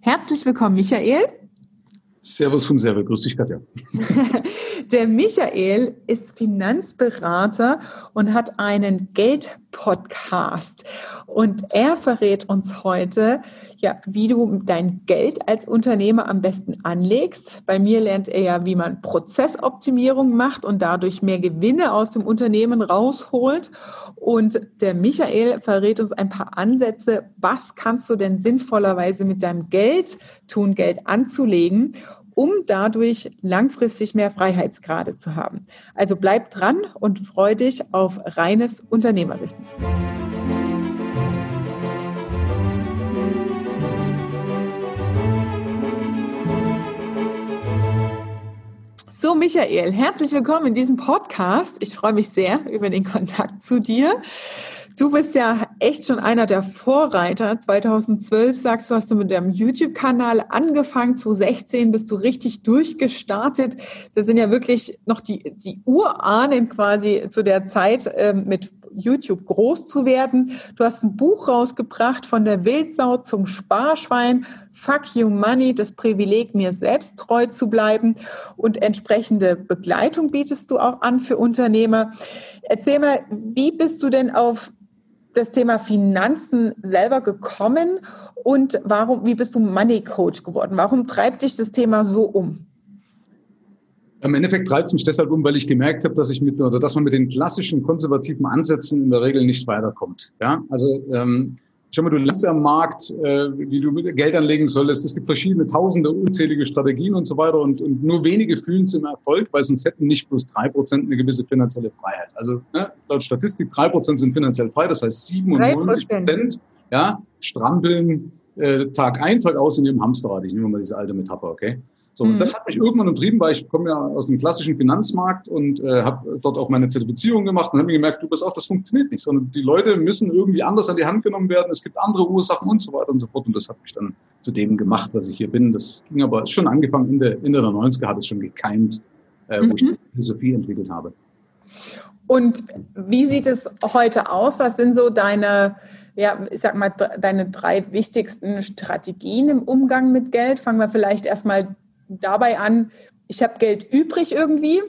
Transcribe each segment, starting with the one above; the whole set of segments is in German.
Herzlich willkommen, Michael. Servus vom Server, grüß dich Katja. Der Michael ist Finanzberater und hat einen Geld-Podcast. Und er verrät uns heute, ja, wie du dein Geld als Unternehmer am besten anlegst. Bei mir lernt er ja, wie man Prozessoptimierung macht und dadurch mehr Gewinne aus dem Unternehmen rausholt. Und der Michael verrät uns ein paar Ansätze, was kannst du denn sinnvollerweise mit deinem Geld tun, Geld anzulegen um dadurch langfristig mehr Freiheitsgrade zu haben. Also bleib dran und freu dich auf reines Unternehmerwissen. So, Michael, herzlich willkommen in diesem Podcast. Ich freue mich sehr über den Kontakt zu dir. Du bist ja echt schon einer der Vorreiter. 2012 sagst du, hast du mit deinem YouTube-Kanal angefangen. 2016 bist du richtig durchgestartet. Das sind ja wirklich noch die, die Urahnen quasi zu der Zeit äh, mit YouTube groß zu werden. Du hast ein Buch rausgebracht von der Wildsau zum Sparschwein. Fuck you money, das Privileg, mir selbst treu zu bleiben. Und entsprechende Begleitung bietest du auch an für Unternehmer. Erzähl mal, wie bist du denn auf das Thema Finanzen selber gekommen und warum, wie bist du Money Coach geworden? Warum treibt dich das Thema so um? Im Endeffekt treibt es mich deshalb um, weil ich gemerkt habe, dass ich mit, also dass man mit den klassischen konservativen Ansätzen in der Regel nicht weiterkommt. Ja, also ähm, Schau mal, du lässt am Markt, äh, wie du Geld anlegen solltest. Es gibt verschiedene tausende unzählige Strategien und so weiter und, und nur wenige fühlen es im Erfolg, weil sonst hätten nicht bloß drei Prozent eine gewisse finanzielle Freiheit. Also ne, laut Statistik drei Prozent sind finanziell frei, das heißt 97 Prozent ja, strampeln äh, Tag ein, Tag aus in ihrem Hamsterrad. Ich nehme mal diese alte Metapher, okay? So, mhm. das hat mich irgendwann umtrieben, weil ich komme ja aus dem klassischen Finanzmarkt und äh, habe dort auch meine Zertifizierung gemacht und habe mir gemerkt, du bist auch, das funktioniert nicht, sondern die Leute müssen irgendwie anders an die Hand genommen werden. Es gibt andere Ursachen und so weiter und so fort. Und das hat mich dann zu dem gemacht, was ich hier bin. Das ging aber schon angefangen in der, in der 90er hat es schon gekeimt, äh, wo mhm. ich die Philosophie entwickelt habe. Und wie sieht es heute aus? Was sind so deine ja, ich sag mal, deine drei wichtigsten Strategien im Umgang mit Geld? Fangen wir vielleicht erstmal dabei an, ich habe Geld übrig irgendwie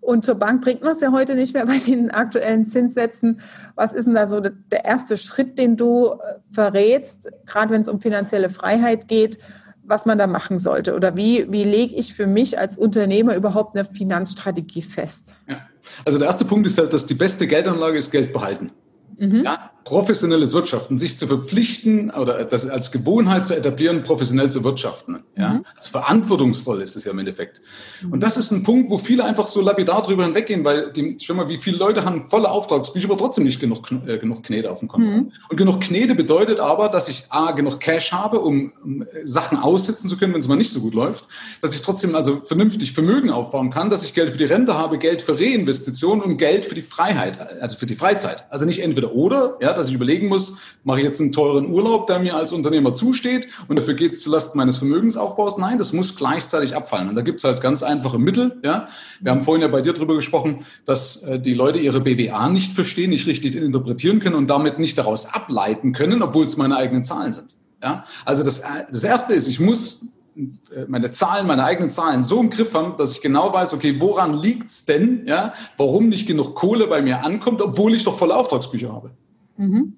und zur Bank bringt man es ja heute nicht mehr bei den aktuellen Zinssätzen. Was ist denn da so der erste Schritt, den du äh, verrätst, gerade wenn es um finanzielle Freiheit geht, was man da machen sollte? Oder wie, wie lege ich für mich als Unternehmer überhaupt eine Finanzstrategie fest? Ja. Also der erste Punkt ist halt, dass die beste Geldanlage ist Geld behalten. Mhm. Ja, professionelles Wirtschaften, sich zu verpflichten oder das als Gewohnheit zu etablieren, professionell zu wirtschaften. Ja, mhm. also verantwortungsvoll ist es ja im Endeffekt. Mhm. Und das ist ein Punkt, wo viele einfach so lapidar drüber hinweggehen, weil die, schon mal, wie viele Leute haben volle Auftragsbücher, aber trotzdem nicht genug, äh, genug Knete auf dem Konto. Mhm. Und genug Knete bedeutet aber, dass ich A, genug Cash habe, um, um Sachen aussitzen zu können, wenn es mal nicht so gut läuft, dass ich trotzdem also vernünftig Vermögen aufbauen kann, dass ich Geld für die Rente habe, Geld für Reinvestitionen und Geld für die Freiheit, also für die Freizeit. Also nicht entweder oder, ja, dass ich überlegen muss, mache ich jetzt einen teuren Urlaub, der mir als Unternehmer zusteht und dafür geht es zulasten meines Vermögensaufbaus? Nein, das muss gleichzeitig abfallen. Und da gibt es halt ganz einfache Mittel. Ja. Wir haben vorhin ja bei dir darüber gesprochen, dass äh, die Leute ihre BWA nicht verstehen, nicht richtig interpretieren können und damit nicht daraus ableiten können, obwohl es meine eigenen Zahlen sind. Ja. Also das, äh, das Erste ist, ich muss äh, meine Zahlen, meine eigenen Zahlen so im Griff haben, dass ich genau weiß, okay, woran liegt's denn, ja, warum nicht genug Kohle bei mir ankommt, obwohl ich doch volle Auftragsbücher habe. Mhm.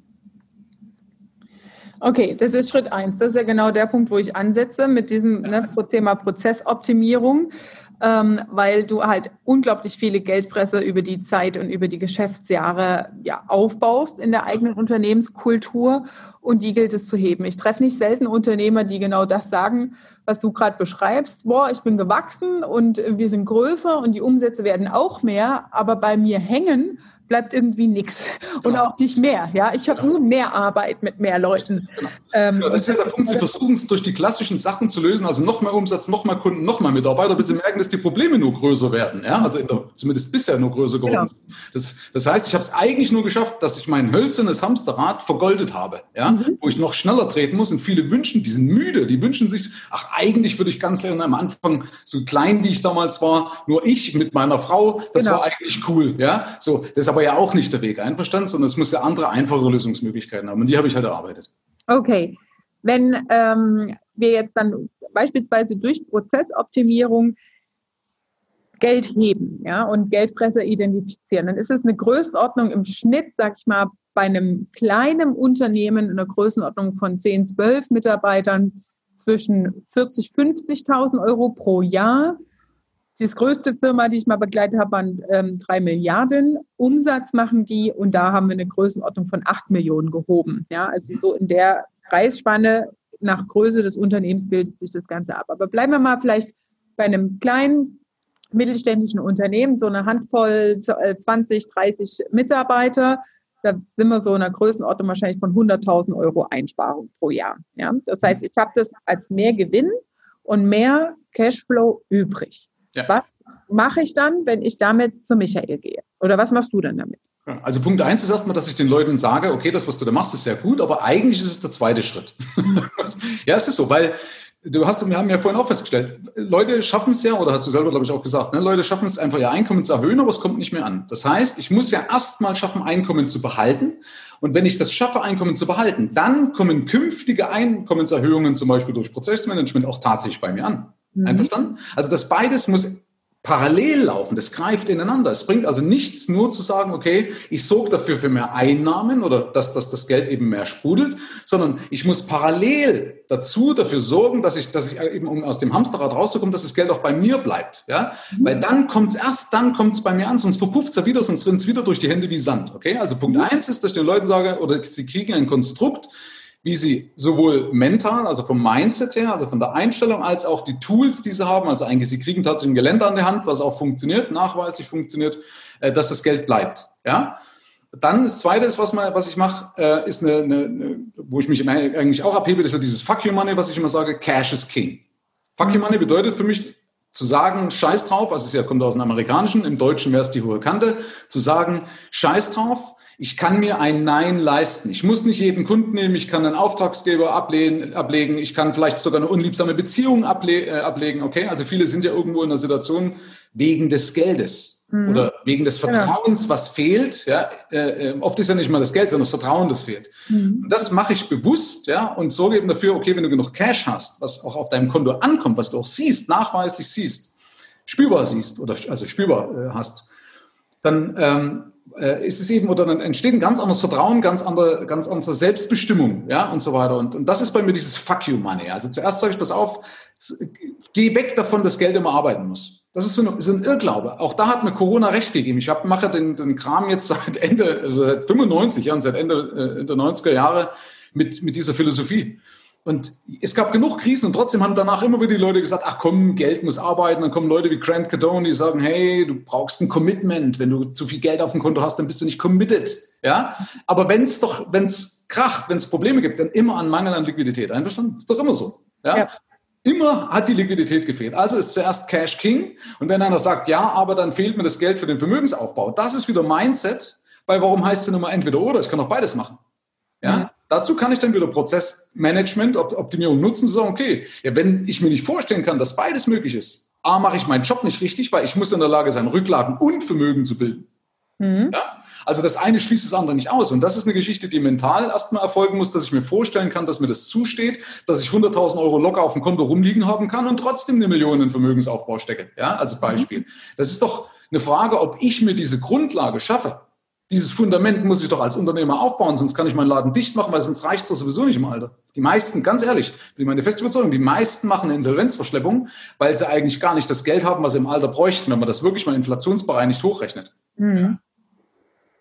Okay, das ist Schritt eins. Das ist ja genau der Punkt, wo ich ansetze mit diesem ne, Thema Prozessoptimierung, ähm, weil du halt unglaublich viele Geldfresser über die Zeit und über die Geschäftsjahre ja, aufbaust in der eigenen Unternehmenskultur und die gilt es zu heben. Ich treffe nicht selten Unternehmer, die genau das sagen, was du gerade beschreibst. Boah, ich bin gewachsen und wir sind größer und die Umsätze werden auch mehr, aber bei mir hängen bleibt irgendwie nichts und genau. auch nicht mehr. Ja, ich habe genau. nur mehr Arbeit mit mehr Leuten. Genau. Ähm, genau, das ist ja der Punkt. Sie versuchen es durch die klassischen Sachen zu lösen, also noch mehr Umsatz, noch mehr Kunden, noch mehr Mitarbeiter, bis sie merken, dass die Probleme nur größer werden. Ja, also der, zumindest bisher nur größer geworden genau. sind. Das, das heißt, ich habe es eigentlich nur geschafft, dass ich mein hölzernes Hamsterrad vergoldet habe. Ja, mhm. wo ich noch schneller treten muss und viele wünschen, die sind müde, die wünschen sich, ach eigentlich würde ich ganz gerne am Anfang so klein wie ich damals war, nur ich mit meiner Frau, das genau. war eigentlich cool. Ja, so das ist aber ja auch nicht der Weg, einverstanden, sondern es muss ja andere, einfache Lösungsmöglichkeiten haben. Und die habe ich halt erarbeitet. Okay. Wenn ähm, wir jetzt dann beispielsweise durch Prozessoptimierung Geld heben ja, und Geldfresser identifizieren, dann ist es eine Größenordnung im Schnitt, sag ich mal, bei einem kleinen Unternehmen in der Größenordnung von 10, 12 Mitarbeitern zwischen 40, 50.000 Euro pro Jahr. Das größte Firma, die ich mal begleitet habe, waren ähm, 3 Milliarden Umsatz machen die und da haben wir eine Größenordnung von 8 Millionen gehoben. Ja, also so in der Preisspanne nach Größe des Unternehmens bildet sich das Ganze ab. Aber bleiben wir mal vielleicht bei einem kleinen mittelständischen Unternehmen, so eine Handvoll 20, äh, 30 Mitarbeiter. Da sind wir so in einer Größenordnung wahrscheinlich von 100.000 Euro Einsparung pro Jahr. Ja? Das heißt, ich habe das als mehr Gewinn und mehr Cashflow übrig. Ja. Was mache ich dann, wenn ich damit zu Michael gehe? Oder was machst du dann damit? Also Punkt eins ist erstmal, dass ich den Leuten sage, okay, das, was du da machst, ist sehr gut, aber eigentlich ist es der zweite Schritt. ja, es ist so, weil du hast, wir haben ja vorhin auch festgestellt, Leute schaffen es ja, oder hast du selber, glaube ich, auch gesagt, ne, Leute schaffen es einfach, ihr Einkommen zu erhöhen, aber es kommt nicht mehr an. Das heißt, ich muss ja erstmal schaffen, Einkommen zu behalten. Und wenn ich das schaffe, Einkommen zu behalten, dann kommen künftige Einkommenserhöhungen, zum Beispiel durch Prozessmanagement, auch tatsächlich bei mir an. Mhm. Einverstanden? Also das beides muss parallel laufen, das greift ineinander. Es bringt also nichts nur zu sagen, okay, ich sorge dafür für mehr Einnahmen oder dass, dass das Geld eben mehr sprudelt, sondern ich muss parallel dazu dafür sorgen, dass ich, dass ich eben, um aus dem Hamsterrad rauszukommen, dass das Geld auch bei mir bleibt. Ja? Mhm. Weil dann kommt es erst, dann kommt es bei mir an, sonst verpufft es ja wieder, sonst rinnt es wieder durch die Hände wie Sand. Okay? Also Punkt mhm. eins ist, dass ich den Leuten sage, oder sie kriegen ein Konstrukt, wie sie sowohl mental, also vom Mindset her, also von der Einstellung, als auch die Tools, die sie haben, also eigentlich, sie kriegen tatsächlich ein Gelände an der Hand, was auch funktioniert, nachweislich funktioniert, äh, dass das Geld bleibt. Ja? Dann das Zweite, ist, was, man, was ich mache, äh, ist eine, eine, eine, wo ich mich eigentlich auch abhebe, das ist ja dieses Fuck you Money, was ich immer sage, Cash is King. Fuck you Money bedeutet für mich zu sagen, scheiß drauf, also es ja, kommt aus dem Amerikanischen, im Deutschen wäre es die hohe Kante, zu sagen, scheiß drauf, ich kann mir ein Nein leisten. Ich muss nicht jeden Kunden nehmen, ich kann einen Auftragsgeber ablehnen, ablegen, ich kann vielleicht sogar eine unliebsame Beziehung able äh, ablegen. Okay, also viele sind ja irgendwo in einer Situation wegen des Geldes mhm. oder wegen des genau. Vertrauens, genau. was fehlt. Ja, äh, äh, oft ist ja nicht mal das Geld, sondern das Vertrauen, das fehlt. Mhm. Das mache ich bewusst, ja, und sorge eben dafür, okay, wenn du genug Cash hast, was auch auf deinem Konto ankommt, was du auch siehst, nachweislich siehst, spürbar siehst oder also spürbar äh, hast, dann ähm, äh, ist es eben, oder dann entsteht ein ganz anderes Vertrauen, ganz andere, ganz andere Selbstbestimmung, ja, und so weiter. Und, und das ist bei mir dieses Fuck you Money. Also zuerst sage ich, pass auf, geh weg davon, dass Geld immer arbeiten muss. Das ist so, eine, so ein Irrglaube. Auch da hat mir Corona recht gegeben. Ich hab, mache den, den Kram jetzt seit Ende, also seit 95 Jahren, seit Ende äh, der 90er Jahre mit, mit dieser Philosophie. Und es gab genug Krisen und trotzdem haben danach immer wieder die Leute gesagt, ach komm, Geld muss arbeiten. Dann kommen Leute wie Grant Cardone, die sagen, hey, du brauchst ein Commitment. Wenn du zu viel Geld auf dem Konto hast, dann bist du nicht committed. Ja? Aber wenn es doch, wenn es kracht, wenn es Probleme gibt, dann immer an Mangel an Liquidität. Einverstanden? Ist doch immer so. Ja? ja. Immer hat die Liquidität gefehlt. Also ist zuerst Cash King. Und wenn einer sagt, ja, aber dann fehlt mir das Geld für den Vermögensaufbau, das ist wieder Mindset. Weil warum heißt es denn immer entweder oder? Ich kann auch beides machen. Ja? Dazu kann ich dann wieder Prozessmanagement, Optimierung nutzen, zu sagen, okay, ja, wenn ich mir nicht vorstellen kann, dass beides möglich ist, A, mache ich meinen Job nicht richtig, weil ich muss in der Lage sein, Rücklagen und Vermögen zu bilden. Mhm. Ja? Also das eine schließt das andere nicht aus. Und das ist eine Geschichte, die mental erstmal erfolgen muss, dass ich mir vorstellen kann, dass mir das zusteht, dass ich 100.000 Euro locker auf dem Konto rumliegen haben kann und trotzdem eine Million in Vermögensaufbau stecke. Ja, als Beispiel. Mhm. Das ist doch eine Frage, ob ich mir diese Grundlage schaffe. Dieses Fundament muss ich doch als Unternehmer aufbauen, sonst kann ich meinen Laden dicht machen, weil sonst reicht es doch sowieso nicht im Alter. Die meisten, ganz ehrlich, bin meine feste Überzeugung, die meisten machen eine Insolvenzverschleppung, weil sie eigentlich gar nicht das Geld haben, was sie im Alter bräuchten, wenn man das wirklich mal inflationsbereinigt hochrechnet. Mhm.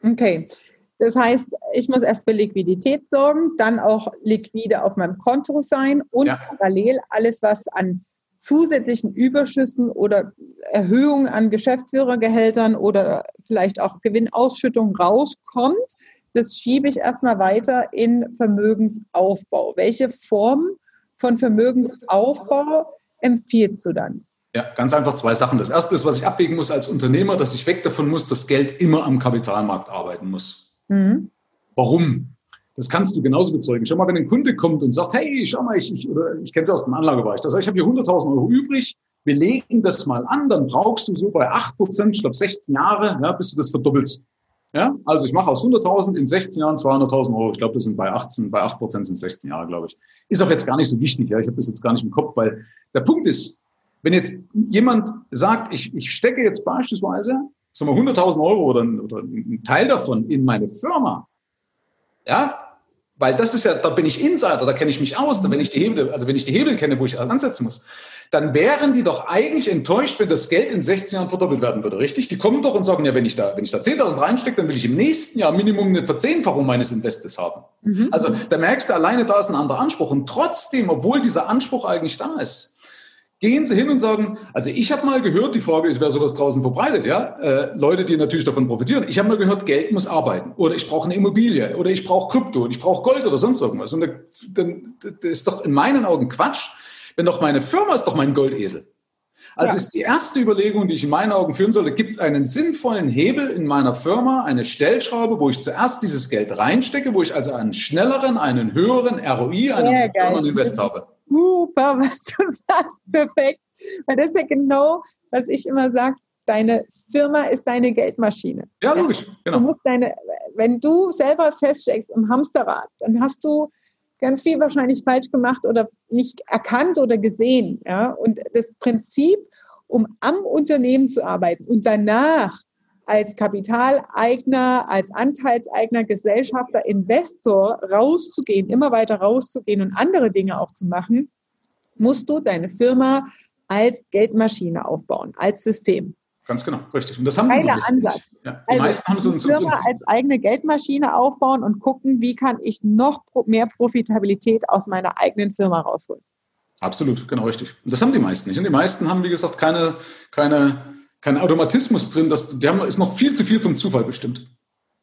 Okay. Das heißt, ich muss erst für Liquidität sorgen, dann auch liquide auf meinem Konto sein und ja. parallel alles, was an zusätzlichen Überschüssen oder Erhöhungen an Geschäftsführergehältern oder vielleicht auch Gewinnausschüttung rauskommt, das schiebe ich erstmal weiter in Vermögensaufbau. Welche Form von Vermögensaufbau empfiehlst du dann? Ja, ganz einfach zwei Sachen. Das erste ist, was ich abwägen muss als Unternehmer, dass ich weg davon muss, dass Geld immer am Kapitalmarkt arbeiten muss. Mhm. Warum? Das kannst du genauso bezeugen. Schau mal, wenn ein Kunde kommt und sagt, hey, schau mal, ich, ich oder ich kenne es aus dem Anlagebereich, das heißt, ich habe hier 100.000 Euro übrig, wir legen das mal an, dann brauchst du so bei 8 Prozent, ich glaube 16 Jahre, ja, bis du das verdoppelst. Ja, also ich mache aus 100.000 in 16 Jahren 200.000 Euro. Ich glaube, das sind bei 18, bei 8 Prozent sind 16 Jahre, glaube ich. Ist auch jetzt gar nicht so wichtig. Ja, ich habe das jetzt gar nicht im Kopf, weil der Punkt ist, wenn jetzt jemand sagt, ich, ich stecke jetzt beispielsweise sagen wir 100.000 Euro oder, oder einen Teil davon in meine Firma, ja, weil das ist ja, da bin ich Insider, da kenne ich mich aus, da wenn ich die Hebel, also wenn ich die Hebel kenne, wo ich ansetzen muss, dann wären die doch eigentlich enttäuscht, wenn das Geld in 16 Jahren verdoppelt werden würde, richtig? Die kommen doch und sagen, ja, wenn ich da, wenn ich da 10.000 reinstecke, dann will ich im nächsten Jahr Minimum eine Verzehnfachung meines Investes haben. Mhm. Also da merkst du alleine, da ist ein anderer Anspruch. Und trotzdem, obwohl dieser Anspruch eigentlich da ist, gehen Sie hin und sagen, also ich habe mal gehört, die Frage ist, wer sowas draußen verbreitet, ja? Äh, Leute, die natürlich davon profitieren. Ich habe mal gehört, Geld muss arbeiten oder ich brauche eine Immobilie oder ich brauche Krypto und ich brauche Gold oder sonst irgendwas. Und dann das ist doch in meinen Augen Quatsch, wenn doch meine Firma ist doch mein Goldesel. Also ja. ist die erste Überlegung, die ich in meinen Augen führen sollte, gibt es einen sinnvollen Hebel in meiner Firma, eine Stellschraube, wo ich zuerst dieses Geld reinstecke, wo ich also einen schnelleren, einen höheren ROI, einen höheren Invest habe super, was du sagst, perfekt. Weil das ist ja genau, was ich immer sage, deine Firma ist deine Geldmaschine. Ja, logisch, genau. Du musst deine, wenn du selber feststeckst im Hamsterrad, dann hast du ganz viel wahrscheinlich falsch gemacht oder nicht erkannt oder gesehen. Ja? Und das Prinzip, um am Unternehmen zu arbeiten und danach als Kapitaleigner, als Anteilseigner, Gesellschafter, Investor rauszugehen, immer weiter rauszugehen und andere Dinge auch zu machen, musst du deine Firma als Geldmaschine aufbauen, als System. Ganz genau, richtig. Und das haben wir Ansatz. Ja, die also meisten haben so eine Firma als eigene Geldmaschine aufbauen und gucken, wie kann ich noch mehr Profitabilität aus meiner eigenen Firma rausholen. Absolut, genau richtig. Und das haben die meisten nicht. Und die meisten haben, wie gesagt, keine, keine kein Automatismus drin, das, der ist noch viel zu viel vom Zufall bestimmt.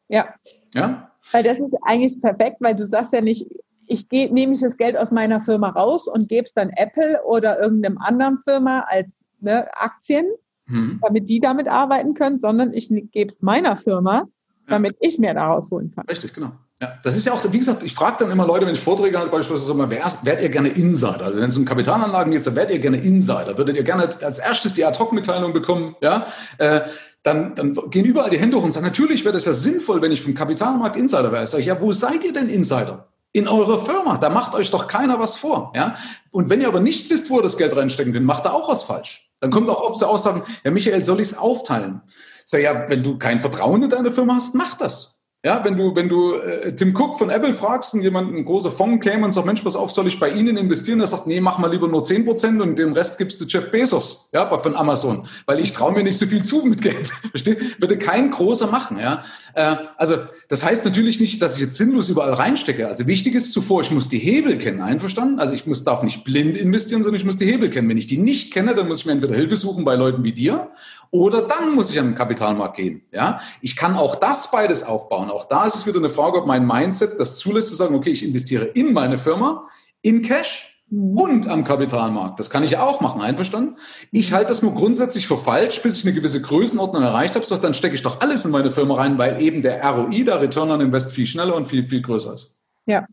Ja. Ja? Weil das ist eigentlich perfekt, weil du sagst ja nicht, ich gebe, nehme ich das Geld aus meiner Firma raus und gebe es dann Apple oder irgendeinem anderen Firma als ne, Aktien, hm. damit die damit arbeiten können, sondern ich gebe es meiner Firma, damit ja. ich mehr daraus holen kann. Richtig, genau. Ja, das ist ja auch, wie gesagt, ich frage dann immer Leute, wenn ich Vorträge halte, beispielsweise so mal, werdet ihr gerne Insider? Also wenn es um Kapitalanlagen geht, dann werdet ihr gerne Insider. Würdet ihr gerne als erstes die Ad-Hoc-Mitteilung bekommen? Ja, äh, dann, dann gehen überall die Hände hoch und sagen, natürlich wäre das ja sinnvoll, wenn ich vom Kapitalmarkt Insider wäre. Ich sage, ja, wo seid ihr denn Insider? In eurer Firma. Da macht euch doch keiner was vor. Ja? Und wenn ihr aber nicht wisst, wo ihr das Geld reinstecken könnt, macht da auch was falsch. Dann kommt auch oft so Aussagen, ja, Michael, soll ich es aufteilen? Ich sage, ja, wenn du kein Vertrauen in deine Firma hast, mach das. Ja, wenn du, wenn du äh, Tim Cook von Apple fragst und jemand, ein großer Fonds käme und sagt, Mensch, pass auf, soll ich bei Ihnen investieren? Er sagt, nee, mach mal lieber nur 10 Prozent und den Rest gibst du Jeff Bezos, ja, von Amazon, weil ich traue mir nicht so viel zu mit Geld. Versteht? Würde kein großer machen, ja. Äh, also, das heißt natürlich nicht, dass ich jetzt sinnlos überall reinstecke. Also wichtig ist zuvor, ich muss die Hebel kennen, einverstanden? Also ich muss, darf nicht blind investieren, sondern ich muss die Hebel kennen. Wenn ich die nicht kenne, dann muss ich mir entweder Hilfe suchen bei Leuten wie dir oder dann muss ich an den Kapitalmarkt gehen. Ja, ich kann auch das beides aufbauen. Auch da ist es wieder eine Frage, ob mein Mindset das zulässt zu sagen, okay, ich investiere in meine Firma, in Cash und am Kapitalmarkt. Das kann ich auch machen, einverstanden? Ich halte das nur grundsätzlich für falsch, bis ich eine gewisse Größenordnung erreicht habe. So, dann stecke ich doch alles in meine Firma rein, weil eben der ROI, der Return on Invest, viel schneller und viel, viel größer ist. Ja,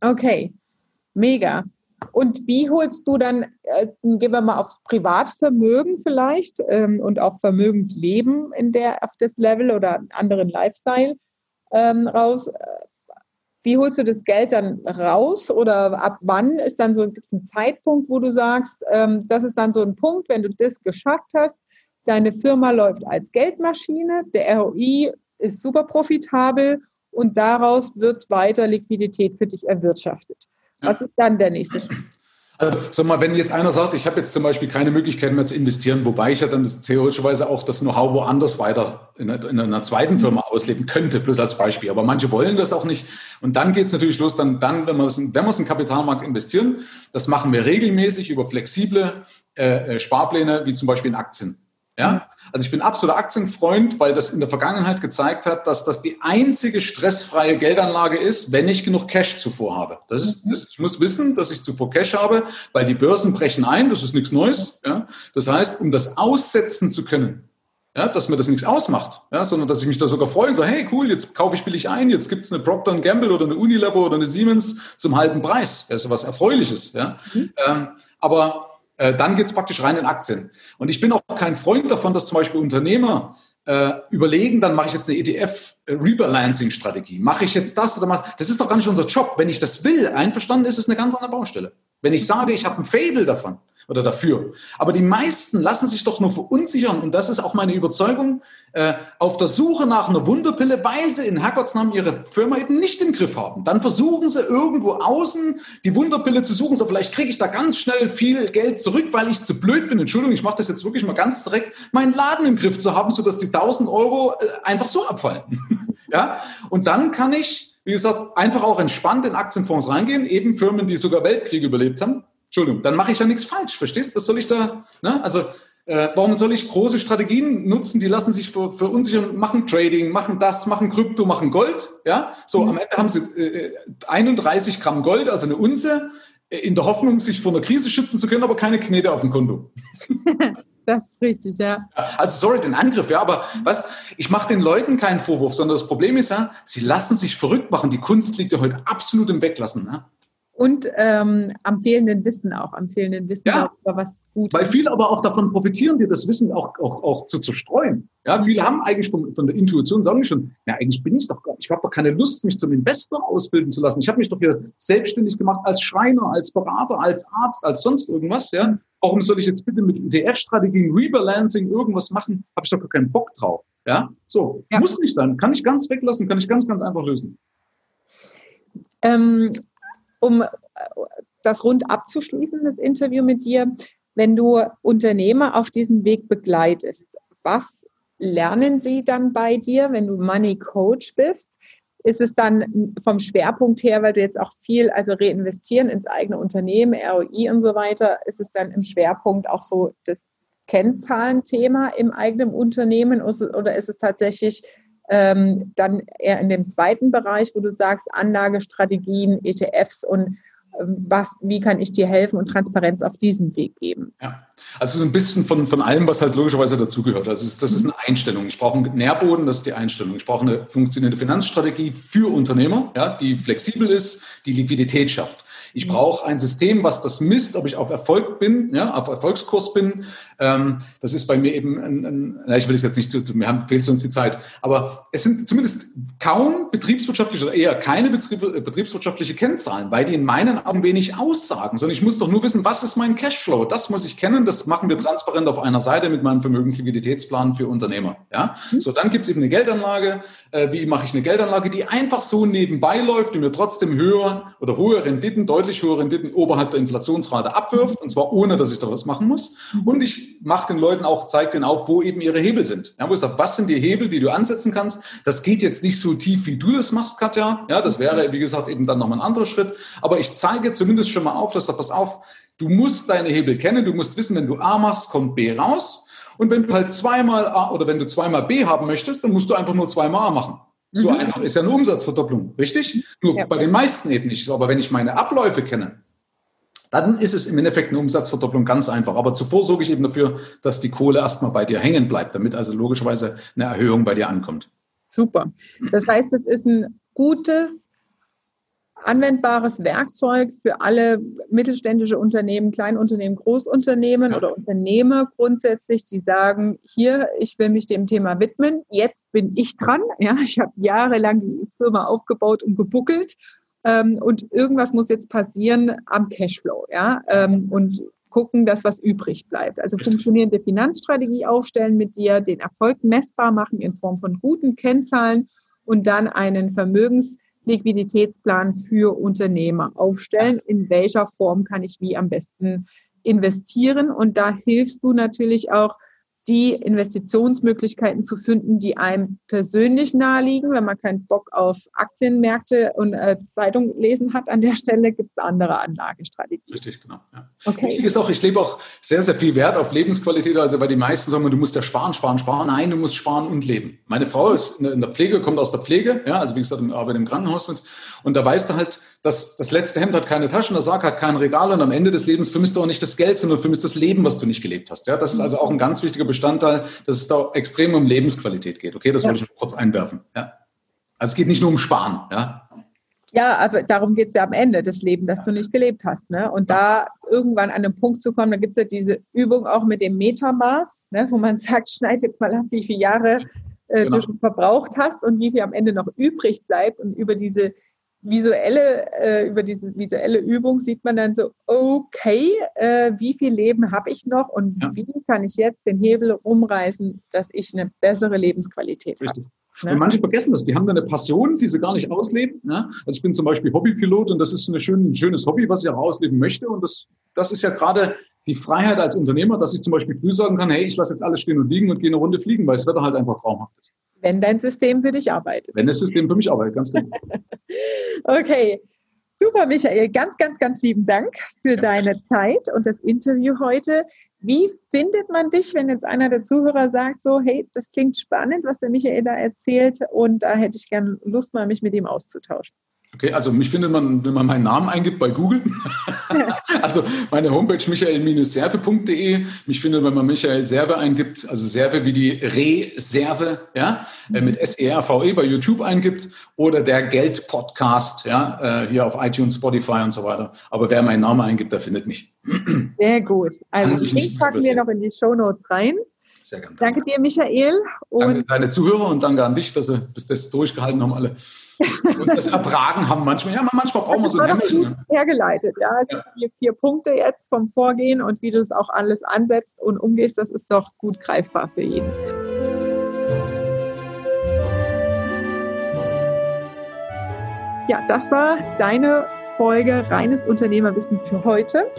okay, mega. Und wie holst du dann, äh, gehen wir mal aufs Privatvermögen vielleicht ähm, und auch Vermögensleben in der, auf das Level oder einen anderen Lifestyle ähm, raus? Wie holst du das Geld dann raus oder ab wann ist dann so ein Zeitpunkt, wo du sagst, ähm, das ist dann so ein Punkt, wenn du das geschafft hast, deine Firma läuft als Geldmaschine, der ROI ist super profitabel und daraus wird weiter Liquidität für dich erwirtschaftet. Was ist dann der nächste Schritt? Also sag mal, wenn jetzt einer sagt, ich habe jetzt zum Beispiel keine Möglichkeit mehr zu investieren, wobei ich ja dann theoretischerweise auch das Know-how woanders weiter in, in, einer zweiten Firma ausleben könnte, bloß als Beispiel. Aber manche wollen das auch nicht. Und dann geht es natürlich los, dann, dann wenn wir es wenn wir es in den Kapitalmarkt investieren, das machen wir regelmäßig über flexible äh, äh Sparpläne, wie zum Beispiel in Aktien. Ja? Also ich bin absoluter Aktienfreund, weil das in der Vergangenheit gezeigt hat, dass das die einzige stressfreie Geldanlage ist, wenn ich genug Cash zuvor habe. Das ist, mhm. das, ich muss wissen, dass ich zuvor Cash habe, weil die Börsen brechen ein, das ist nichts Neues. Ja? Das heißt, um das aussetzen zu können, ja, dass mir das nichts ausmacht, ja, sondern dass ich mich da sogar freue und sage, hey cool, jetzt kaufe ich billig ein, jetzt gibt es eine Procter Gamble oder eine Unilever oder eine Siemens zum halben Preis. Das ist was Erfreuliches. Ja? Mhm. Ähm, aber äh, dann geht es praktisch rein in Aktien. Und ich bin auch kein Freund davon, dass zum Beispiel Unternehmer äh, überlegen, dann mache ich jetzt eine ETF-Rebalancing-Strategie. Mache ich jetzt das oder mach, das ist doch gar nicht unser Job. Wenn ich das will, einverstanden ist es eine ganz andere Baustelle. Wenn ich sage, ich habe ein Fable davon, oder dafür. Aber die meisten lassen sich doch nur verunsichern und das ist auch meine Überzeugung, äh, auf der Suche nach einer Wunderpille, weil sie in Herrgottsnamen ihre Firma eben nicht im Griff haben. Dann versuchen sie irgendwo außen die Wunderpille zu suchen. So vielleicht kriege ich da ganz schnell viel Geld zurück, weil ich zu blöd bin. Entschuldigung, ich mache das jetzt wirklich mal ganz direkt, meinen Laden im Griff zu haben, sodass die 1000 Euro äh, einfach so abfallen. ja, und dann kann ich wie gesagt, einfach auch entspannt in Aktienfonds reingehen, eben Firmen, die sogar Weltkriege überlebt haben, Entschuldigung, dann mache ich ja nichts falsch, verstehst? du? Was soll ich da, ne? Also, äh, warum soll ich große Strategien nutzen, die lassen sich ver verunsichern, machen Trading, machen das, machen Krypto, machen Gold, ja? So, mhm. am Ende haben sie äh, 31 Gramm Gold, also eine Unze, äh, in der Hoffnung, sich vor einer Krise schützen zu können, aber keine Knete auf dem Konto. Das ist richtig, ja. Also sorry, den Angriff, ja, aber was, ich mache den Leuten keinen Vorwurf, sondern das Problem ist ja, sie lassen sich verrückt machen. Die Kunst liegt ja heute absolut im Weglassen. Ne? Und ähm, am fehlenden Wissen auch, am fehlenden Wissen ja, darüber, was gut. Weil viele aber auch davon profitieren, dir das Wissen auch, auch, auch zu zerstreuen. Ja, viele haben eigentlich von, von der Intuition, sagen die schon, ja, eigentlich bin ich doch gar ich habe doch keine Lust, mich zum Investor ausbilden zu lassen. Ich habe mich doch hier selbstständig gemacht als Schreiner, als Berater, als Arzt, als sonst irgendwas. Ja, warum soll ich jetzt bitte mit ETF-Strategien, Rebalancing irgendwas machen? Habe ich doch gar keinen Bock drauf. Ja, so ja. muss nicht sein, kann ich ganz weglassen, kann ich ganz, ganz einfach lösen. Ähm, um äh, das rund abzuschließen, das Interview mit dir, wenn du Unternehmer auf diesem Weg begleitest, was lernen sie dann bei dir, wenn du Money Coach bist? Ist es dann vom Schwerpunkt her, weil du jetzt auch viel, also reinvestieren ins eigene Unternehmen, ROI und so weiter, ist es dann im Schwerpunkt auch so das Kennzahlenthema im eigenen Unternehmen oder ist es tatsächlich ähm, dann eher in dem zweiten Bereich, wo du sagst, Anlagestrategien, ETFs und ähm, was, wie kann ich dir helfen und Transparenz auf diesen Weg geben? Ja, also so ein bisschen von, von allem, was halt logischerweise dazugehört. Also das ist eine Einstellung. Ich brauche einen Nährboden, das ist die Einstellung. Ich brauche eine funktionierende Finanzstrategie für Unternehmer, ja, die flexibel ist, die Liquidität schafft. Ich brauche ein System, was das misst, ob ich auf Erfolg bin, ja, auf Erfolgskurs bin. Ähm, das ist bei mir eben, ein, ein, na, ich will es jetzt nicht zu, zu mir haben, fehlt uns die Zeit. Aber es sind zumindest kaum betriebswirtschaftliche oder eher keine äh, betriebswirtschaftliche Kennzahlen, weil die in meinen Augen wenig aussagen, sondern ich muss doch nur wissen, was ist mein Cashflow? Das muss ich kennen. Das machen wir transparent auf einer Seite mit meinem Vermögensliquiditätsplan für Unternehmer. Ja, mhm. so dann gibt es eben eine Geldanlage. Äh, wie mache ich eine Geldanlage, die einfach so nebenbei läuft, die mir trotzdem höher oder hohe Renditen deutlich deutlich höhere Renditen oberhalb der Inflationsrate abwirft, und zwar ohne, dass ich da was machen muss. Und ich mache den Leuten auch, zeige denen auf, wo eben ihre Hebel sind. Ja, wo ich sage, was sind die Hebel, die du ansetzen kannst? Das geht jetzt nicht so tief, wie du das machst, Katja. Ja, das wäre, wie gesagt, eben dann nochmal ein anderer Schritt. Aber ich zeige zumindest schon mal auf, dass da pass auf, du musst deine Hebel kennen, du musst wissen, wenn du A machst, kommt B raus. Und wenn du halt zweimal A oder wenn du zweimal B haben möchtest, dann musst du einfach nur zweimal A machen. So mhm. einfach ist ja eine Umsatzverdopplung, richtig? Nur ja. bei den meisten eben nicht. Aber wenn ich meine Abläufe kenne, dann ist es im Endeffekt eine Umsatzverdopplung ganz einfach. Aber zuvor sorge ich eben dafür, dass die Kohle erstmal bei dir hängen bleibt, damit also logischerweise eine Erhöhung bei dir ankommt. Super. Das heißt, es ist ein gutes anwendbares Werkzeug für alle mittelständische Unternehmen, Kleinunternehmen, Großunternehmen ja. oder Unternehmer grundsätzlich, die sagen, hier, ich will mich dem Thema widmen, jetzt bin ich dran. Ja, ich habe jahrelang die Firma aufgebaut und gebuckelt ähm, und irgendwas muss jetzt passieren am Cashflow. Ja, ähm, und gucken, dass was übrig bleibt. Also funktionierende Finanzstrategie aufstellen mit dir, den Erfolg messbar machen in Form von guten Kennzahlen und dann einen Vermögens Liquiditätsplan für Unternehmer aufstellen. In welcher Form kann ich wie am besten investieren? Und da hilfst du natürlich auch die Investitionsmöglichkeiten zu finden, die einem persönlich naheliegen. Wenn man keinen Bock auf Aktienmärkte und äh, Zeitung lesen hat an der Stelle, gibt es andere Anlagestrategien. Richtig, genau. Ja. Okay. Wichtig ist auch, ich lebe auch sehr, sehr viel Wert auf Lebensqualität. Also bei den meisten sagen du musst ja sparen, sparen, sparen. Nein, du musst sparen und leben. Meine Frau ist in der Pflege, kommt aus der Pflege, ja, also wie gesagt, ich arbeite im Krankenhaus mit. Und da weißt du halt, dass das letzte Hemd hat keine Taschen, der Sarg hat kein Regal und am Ende des Lebens vermisst du auch nicht das Geld, sondern vermisst das Leben, was du nicht gelebt hast. Ja, das ist also auch ein ganz wichtiger Bestandteil, dass es da extrem um Lebensqualität geht. Okay, das ja. wollte ich kurz einwerfen. Ja. Also es geht nicht nur um Sparen. Ja. Ja, aber darum geht es ja am Ende des Lebens, dass du nicht gelebt hast. Ne? Und da irgendwann an einen Punkt zu kommen, da gibt es ja diese Übung auch mit dem Metamaß, ne? wo man sagt, schneid jetzt mal ab, wie viele Jahre äh, genau. du schon verbraucht hast und wie viel am Ende noch übrig bleibt. Und über diese visuelle, äh, über diese visuelle Übung sieht man dann so, okay, äh, wie viel Leben habe ich noch und ja. wie kann ich jetzt den Hebel umreißen, dass ich eine bessere Lebensqualität habe. Ne? Und manche vergessen das. Die haben dann eine Passion, die sie gar nicht ausleben. Ne? Also ich bin zum Beispiel Hobbypilot und das ist ein schön, schönes Hobby, was ich auch ausleben möchte. Und das, das ist ja gerade die Freiheit als Unternehmer, dass ich zum Beispiel früh sagen kann, hey, ich lasse jetzt alles stehen und liegen und gehe eine Runde fliegen, weil das Wetter halt einfach traumhaft ist. Wenn dein System für dich arbeitet. Wenn das System für mich arbeitet, ganz genau. okay. Super, Michael. Ganz, ganz, ganz lieben Dank für ja. deine Zeit und das Interview heute. Wie findet man dich, wenn jetzt einer der Zuhörer sagt, so, hey, das klingt spannend, was der Michael da erzählt und da hätte ich gerne Lust, mal mich mit ihm auszutauschen? Okay, also mich findet man, wenn man meinen Namen eingibt bei Google. also meine Homepage michael-serve.de. Mich findet, wenn man Michael Serve eingibt, also Serve wie die Reserve, ja, äh, mit S-E-R-V-E -E bei YouTube eingibt oder der Geld-Podcast, ja, äh, hier auf iTunes, Spotify und so weiter. Aber wer meinen Namen eingibt, der findet mich. Sehr gut. Also den packen wir noch in die Show Notes rein. Sehr gerne. Danke dir, Michael. Und danke deine Zuhörer und danke an dich, dass sie bis das durchgehalten haben alle. Und das ertragen haben manchmal. Ja, manchmal brauchen wir so ein Hämmerchen. Hergeleitet, ja. Es ja. sind vier Punkte jetzt vom Vorgehen und wie du es auch alles ansetzt und umgehst, das ist doch gut greifbar für jeden. Ja, das war deine Folge Reines Unternehmerwissen für heute.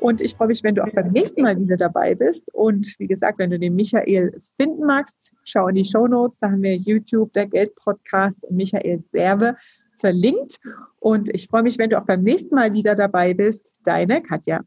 Und ich freue mich, wenn du auch beim nächsten Mal wieder dabei bist. Und wie gesagt, wenn du den Michael finden magst, schau in die Show Notes. Da haben wir YouTube, der Geld-Podcast und Michael Serve verlinkt. Und ich freue mich, wenn du auch beim nächsten Mal wieder dabei bist. Deine Katja.